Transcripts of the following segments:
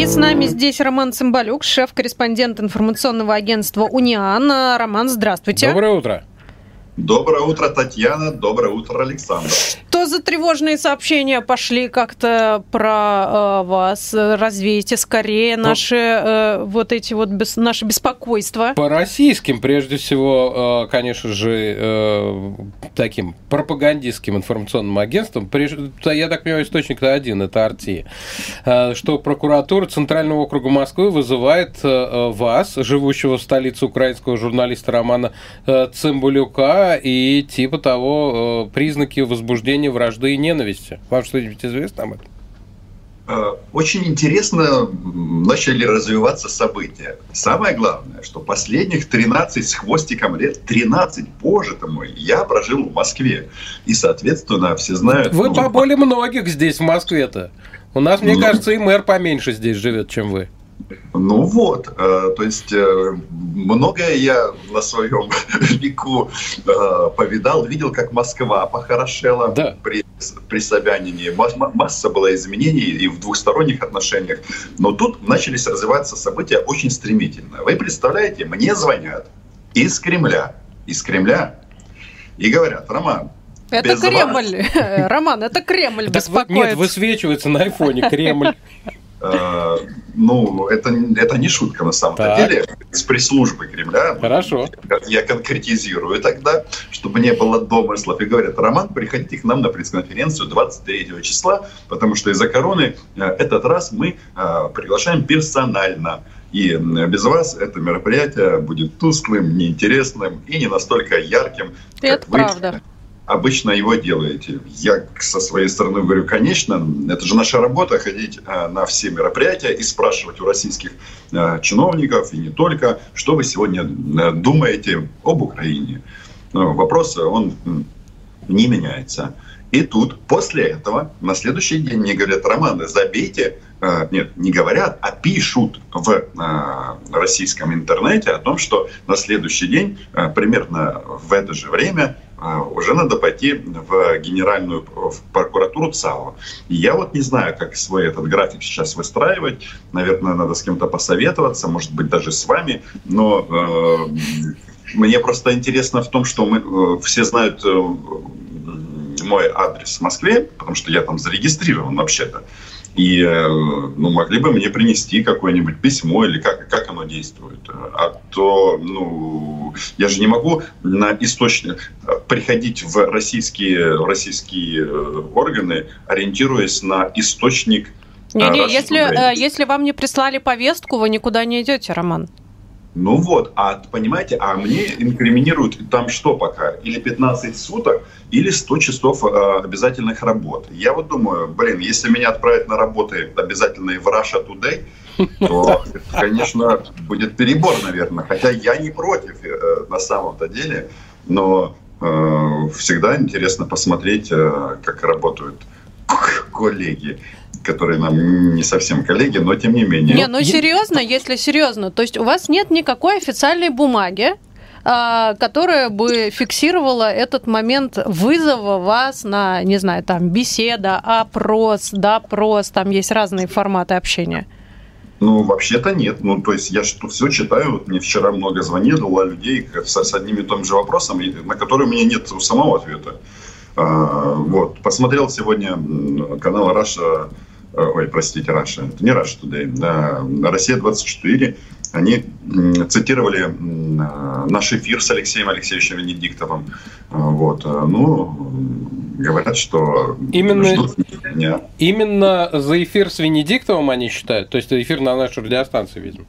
И с нами здесь Роман Цымбалюк, шеф-корреспондент информационного агентства «Униан». Роман, здравствуйте. Доброе утро. Доброе утро, Татьяна. Доброе утро, Александр. Что за тревожные сообщения пошли как-то про э, вас? Развейте скорее ну, наши э, вот эти вот бес, наши беспокойства. По российским, прежде всего, э, конечно же, э, таким пропагандистским информационным агентством. Я так понимаю, источник-то один, это Арти. Э, что прокуратура Центрального округа Москвы вызывает э, вас, живущего в столице украинского журналиста Романа э, И типа того э, признаки возбуждения вражды и ненависти. Вам что-нибудь известно об этом? Э, очень интересно начали развиваться события. Самое главное, что последних 13 с хвостиком лет, 13, боже ты мой, я прожил в Москве. И, соответственно, все знают... Вы ну, поболее многих здесь, в Москве-то. У нас, мне ну, кажется, и мэр поменьше здесь живет, чем вы. Ну вот, э, то есть э, многое я на своем веку э, повидал, видел, как Москва похорошела да. при, при Собянине. Масса была изменений и в двухсторонних отношениях. Но тут начались развиваться события очень стремительно. Вы представляете, мне звонят из Кремля, из Кремля, и говорят, Роман, это Кремль, вас... Роман, это Кремль беспокоит. Нет, высвечивается на айфоне Кремль. Э, ну, это, это не шутка на самом так. деле. С пресс-службы Кремля. Хорошо. Я конкретизирую тогда, чтобы не было домыслов. И говорят, Роман, приходите к нам на пресс-конференцию 23 числа, потому что из-за короны э, этот раз мы э, приглашаем персонально. И без вас это мероприятие будет тусклым, неинтересным и не настолько ярким, это как правда. вы обычно его делаете. Я со своей стороны говорю, конечно, это же наша работа ходить э, на все мероприятия и спрашивать у российских э, чиновников и не только, что вы сегодня э, думаете об Украине. Но вопрос, он не меняется. И тут после этого на следующий день мне говорят, Роман, забейте, нет, не говорят, а пишут в российском интернете о том, что на следующий день, примерно в это же время, уже надо пойти в генеральную в прокуратуру ЦАО. И я вот не знаю, как свой этот график сейчас выстраивать. Наверное, надо с кем-то посоветоваться, может быть, даже с вами. Но э, мне просто интересно в том, что мы э, все знают э, мой адрес в Москве, потому что я там зарегистрирован вообще-то. И э, ну, могли бы мне принести какое-нибудь письмо или как, как оно действует. А то, ну, я же не могу на источник приходить в российские, российские э, органы, ориентируясь на источник не, не, если, э, если вам не прислали повестку, вы никуда не идете, Роман. Ну вот, а понимаете, а мне инкриминируют там что пока? Или 15 суток, или 100 часов э, обязательных работ. Я вот думаю, блин, если меня отправят на работы обязательные в Russia Today, то, конечно, будет перебор, наверное. Хотя я не против э, на самом-то деле, но э, всегда интересно посмотреть, э, как работают коллеги которые нам не совсем коллеги, но тем не менее. Не, ну серьезно, если серьезно, то есть у вас нет никакой официальной бумаги, а, которая бы фиксировала этот момент вызова вас на, не знаю, там, беседа, опрос, допрос, там есть разные форматы общения. Ну, вообще-то нет. Ну, то есть я что все читаю. Вот мне вчера много звонило людей с, с одним и тем же вопросом, на который у меня нет у самого ответа. А, вот. Посмотрел сегодня канал Russia ой, простите, Russia, это не Russia Today, а Россия-24, они цитировали наш эфир с Алексеем Алексеевичем Венедиктовым. Э, вот. Э, ну, говорят, что именно, ждут меня. Именно за эфир с Венедиктовым они считают? То есть эфир на нашей радиостанции, видимо?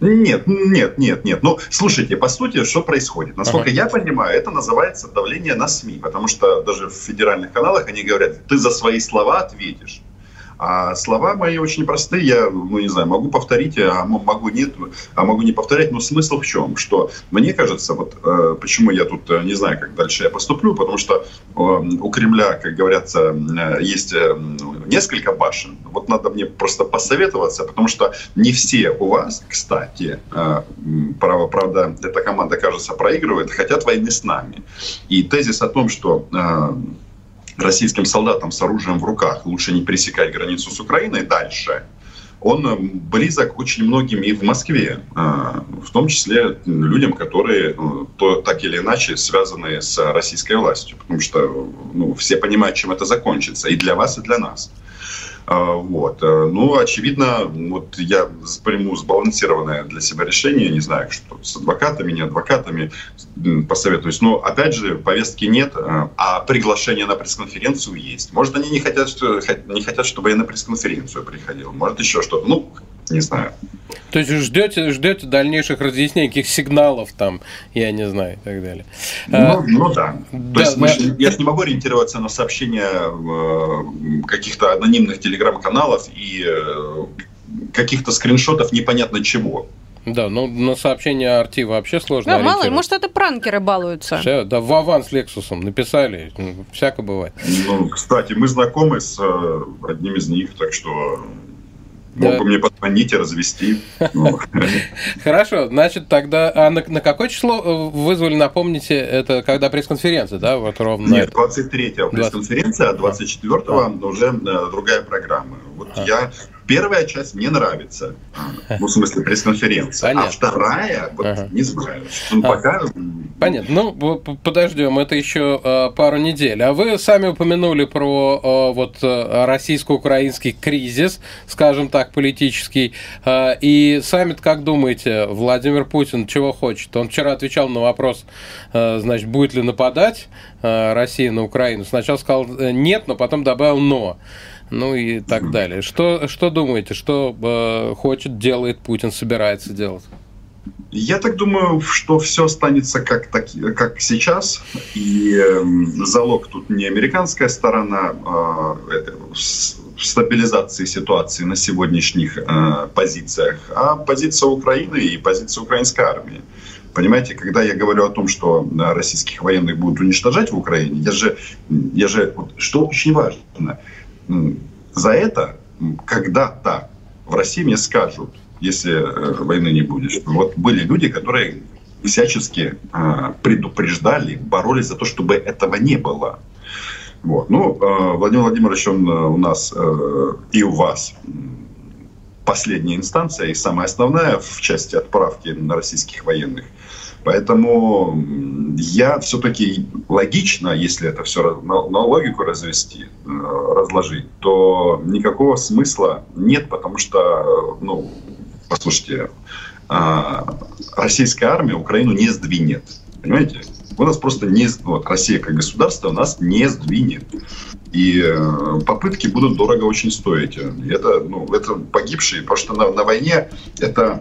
Нет, нет, нет, нет. Ну, слушайте, по сути, что происходит? Насколько ага. я понимаю, это называется давление на СМИ, потому что даже в федеральных каналах они говорят, ты за свои слова ответишь. А слова мои очень простые, я, ну не знаю, могу повторить, а могу нет, а могу не повторять, но смысл в чем? Что мне кажется, вот э, почему я тут э, не знаю, как дальше я поступлю, потому что э, у Кремля, как говорится, э, есть э, несколько башен. Вот надо мне просто посоветоваться, потому что не все у вас, кстати, э, право, правда, эта команда, кажется, проигрывает, хотят войны с нами. И тезис о том, что э, российским солдатам с оружием в руках лучше не пересекать границу с Украиной дальше, он близок очень многим и в Москве, в том числе людям, которые то, так или иначе связаны с российской властью, потому что ну, все понимают, чем это закончится, и для вас, и для нас. А, вот. Э, ну, очевидно, вот я приму сбалансированное для себя решение, не знаю, что с адвокатами, не адвокатами, посоветуюсь. Но, опять же, повестки нет, э, а приглашение на пресс-конференцию есть. Может, они не хотят, не хотят, чтобы я на пресс-конференцию приходил. Может, еще что-то. Ну, не знаю. То есть ждете, ждете дальнейших разъяснений, каких сигналов там, я не знаю, и так далее. Ну, а, ну да. То да, есть мы, да. я же не могу ориентироваться на сообщения э, каких-то анонимных телеграм-каналов и э, каких-то скриншотов непонятно чего. Да, ну на сообщение Арти вообще сложно Да, мало, может, это пранкеры балуются. Все, да, в аванс Лексусом написали, всяко бывает. Ну, кстати, мы знакомы с э, одним из них, так что Мог да. бы мне позвонить и развести. Ну. Хорошо, значит, тогда... А на, какое число э, вызвали, напомните, это когда пресс-конференция, да? Вот ровно... Нет, 23-го пресс-конференция, а 24-го уже э, другая программа. Вот я Первая часть мне нравится, ну, в смысле, пресс-конференция. А вторая, вот, ага. не знаю. Ну, а. пока... Понятно. Ну, подождем, это еще э, пару недель. А вы сами упомянули про э, вот российско-украинский кризис, скажем так, политический. Э, и сами как думаете, Владимир Путин чего хочет? Он вчера отвечал на вопрос, э, значит, будет ли нападать э, Россия на Украину. Сначала сказал нет, но потом добавил но ну и так далее. Что, что думаете, что э, хочет, делает Путин, собирается делать? Я так думаю, что все останется как, так, как сейчас. И э, залог тут не американская сторона а, э, стабилизации ситуации на сегодняшних э, позициях, а позиция Украины и позиция украинской армии. Понимаете, когда я говорю о том, что российских военных будут уничтожать в Украине, я же, я же что очень важно, за это когда-то в России мне скажут, если э, войны не будет. Вот были люди, которые всячески э, предупреждали, боролись за то, чтобы этого не было. Вот. Ну, э, Владимир Владимирович, он у нас и у вас последняя инстанция и самая основная в части отправки на российских военных. Поэтому я все-таки логично, если это все на, на логику развести, разложить, то никакого смысла нет, потому что, ну, послушайте, а, российская армия Украину не сдвинет. Понимаете? У нас просто не... Вот, Россия как государство у нас не сдвинет. И э, попытки будут дорого очень стоить. Это, ну, это погибшие, потому что на, на войне это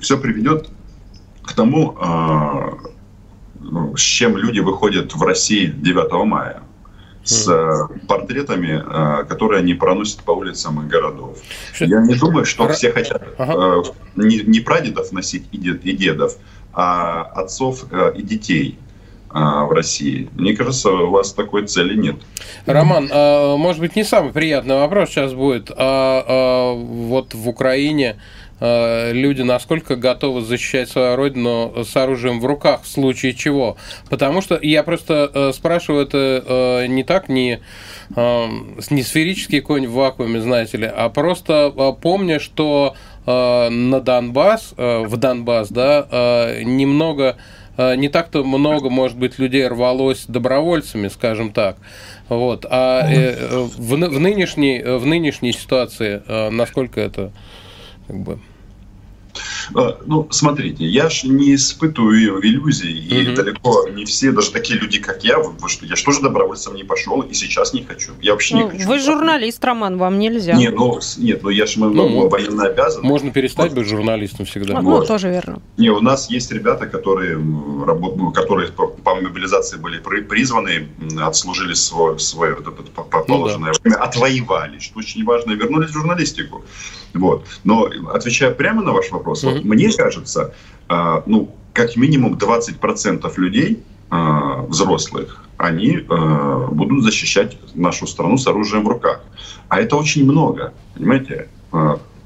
все приведет к тому, а, ну, с чем люди выходят в России 9 мая с mm. портретами, а, которые они проносят по улицам городов. Что? Я не думаю, что все хотят ага. не, не прадедов носить и, дед, и дедов, а отцов и детей в России. Мне кажется, у вас такой цели нет. Роман, может быть, не самый приятный вопрос сейчас будет. А, вот в Украине Э, люди насколько готовы защищать свою родину с оружием в руках в случае чего. Потому что я просто э, спрашиваю это э, не так, не, не сферический конь в вакууме, знаете ли, а просто помня, что на Донбасс, в Донбасс, да, немного не так-то много, может быть, людей рвалось добровольцами, скажем так. Вот. А в, в, нынешней, в нынешней ситуации насколько это как бы Э, ну, смотрите, я же не испытываю иллюзий, и угу. далеко не все, даже такие люди, как я, вы, что, я же тоже добровольцем не пошел, и сейчас не хочу. Я вообще ну, не хочу. Вы журналист, Роман, вам нельзя. Не, ну, нет, ну я же ну, ну, военно обязан. Можно перестать вот. быть журналистом всегда. Ну, вот. тоже верно. Не, у нас есть ребята, которые, работ... Ну, которые по, по мобилизации были призваны, отслужили свой, свое вот это, положенное ну, да. время, отвоевали, что очень важно, вернулись в журналистику. Вот. Но отвечая прямо на ваш вопрос, mm-hmm. Вот, мне кажется, э, ну, как минимум 20% людей, э, взрослых, они э, будут защищать нашу страну с оружием в руках. А это очень много, понимаете?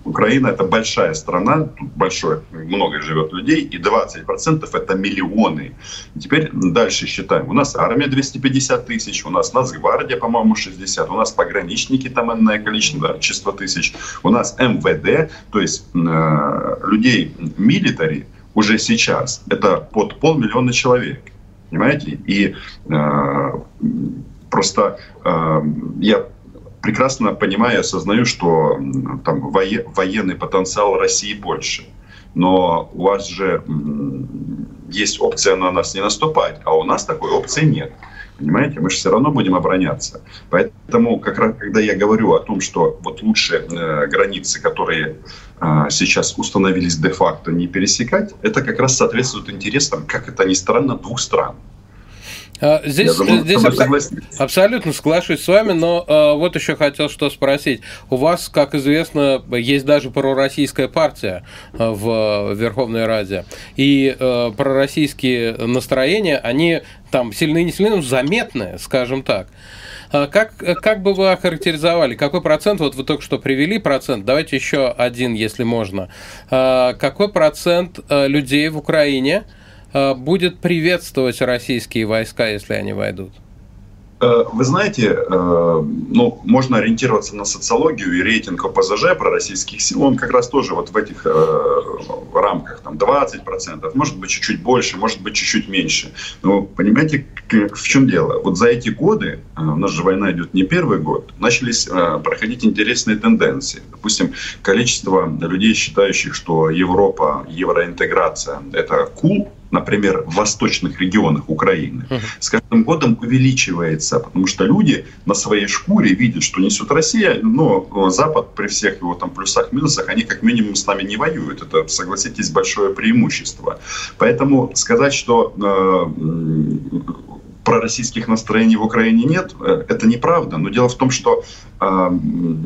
Украина это большая страна, тут большое много живет людей, и 20% это миллионы. Теперь дальше считаем. У нас армия 250 тысяч, у нас Нацгвардия, по-моему, 60, у нас пограничники там энное количество тысяч, у нас МВД, то есть э, людей милитари уже сейчас это под полмиллиона человек. Понимаете? И э, просто э, я прекрасно понимаю и осознаю, что там военный потенциал России больше. Но у вас же есть опция на нас не наступать, а у нас такой опции нет. Понимаете, мы же все равно будем обороняться. Поэтому, как раз, когда я говорю о том, что вот лучше э, границы, которые э, сейчас установились де-факто, не пересекать, это как раз соответствует интересам, как это ни странно, двух стран. А, здесь, думаю, здесь аб- абсолютно соглашусь с вами, но э, вот еще хотел что спросить. У вас, как известно, есть даже пророссийская партия э, в Верховной Раде. И э, пророссийские настроения, они там сильные не сильные, но заметные, скажем так. Как, как бы вы охарактеризовали, какой процент, вот вы только что привели процент, давайте еще один, если можно. Какой процент людей в Украине, будет приветствовать российские войска, если они войдут? Э, вы знаете, э, ну, можно ориентироваться на социологию и рейтинг ОПЗЖ про российских сил, он как раз тоже вот в этих рамках, там 20%, может быть чуть-чуть больше, может быть чуть-чуть меньше. Но понимаете, в чем дело? Вот за эти годы, у нас же война идет не первый год, начались проходить интересные тенденции. Допустим, количество людей, считающих, что Европа, евроинтеграция – это cool, например, в восточных регионах Украины, с каждым годом увеличивается, потому что люди на своей шкуре видят, что несет Россия, но Запад при всех его там плюсах, минусах, они как минимум с нами не воюют. Это, согласитесь, большое преимущество. Поэтому сказать, что э, пророссийских настроений в Украине нет, э, это неправда. Но дело в том, что а,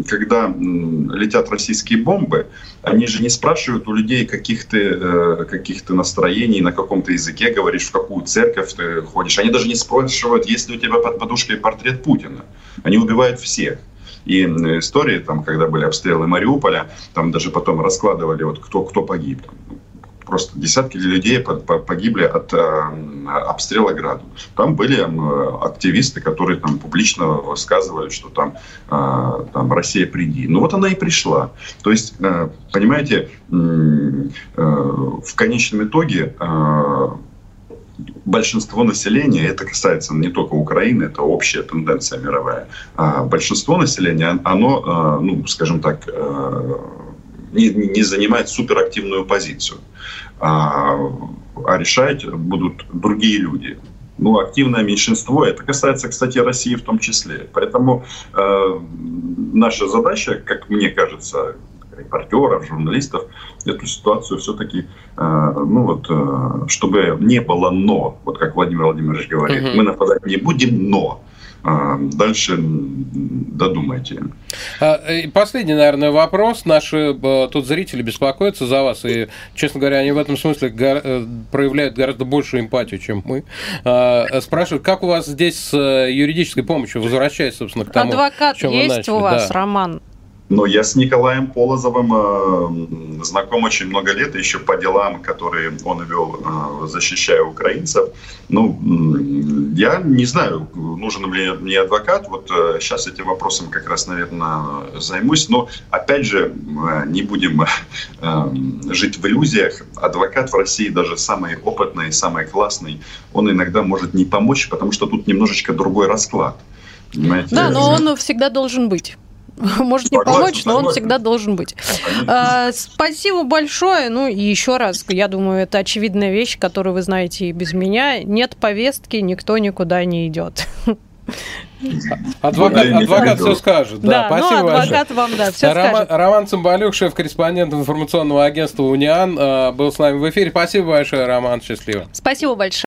когда летят российские бомбы, они же не спрашивают у людей каких то э, каких настроений, на каком то языке говоришь, в какую церковь ты ходишь. Они даже не спрашивают, есть ли у тебя под подушкой портрет Путина. Они убивают всех. И истории, там, когда были обстрелы Мариуполя, там даже потом раскладывали, вот, кто, кто погиб просто десятки людей погибли от э, обстрела граду. Там были активисты, которые там публично высказывали, что там, э, там Россия приди. Ну вот она и пришла. То есть, э, понимаете, в конечном итоге большинство населения, это касается не только Украины, это общая тенденция мировая, а большинство населения, оно, ну, скажем так, не, не занимает суперактивную позицию, а, а решать будут другие люди. Ну, активное меньшинство, это касается, кстати, России в том числе. Поэтому э, наша задача, как мне кажется, репортеров, журналистов, эту ситуацию все-таки, э, ну вот, э, чтобы не было но, вот как Владимир Владимирович говорит, угу. мы нападать не будем, но дальше додумайте. А, последний, наверное, вопрос. Наши э, тут зрители беспокоятся за вас, и, честно говоря, они в этом смысле э, проявляют гораздо большую эмпатию, чем мы. А, спрашивают, как у вас здесь с э, юридической помощью, возвращаясь, собственно, к тому, Адвокат есть у вас, да. Роман? Но я с Николаем Полозовым э, знаком очень много лет, еще по делам, которые он вел, э, защищая украинцев. Ну, я не знаю, нужен ли мне адвокат. Вот э, сейчас этим вопросом как раз, наверное, займусь. Но, опять же, э, не будем э, жить в иллюзиях. Адвокат в России, даже самый опытный, самый классный, он иногда может не помочь, потому что тут немножечко другой расклад. Понимаете? Да, но он всегда должен быть. может не помочь, но он всегда должен быть. А, спасибо большое. Ну и еще раз, я думаю, это очевидная вещь, которую вы знаете и без меня. Нет повестки, никто никуда не идет. Адвокат, адвокат все скажет. Да, да ну, спасибо ну, адвокат большое. вам, да, все Роман, скажет. Роман Цымбалюк, шеф-корреспондент информационного агентства «Униан», э, был с нами в эфире. Спасибо большое, Роман, счастливо. Спасибо большое.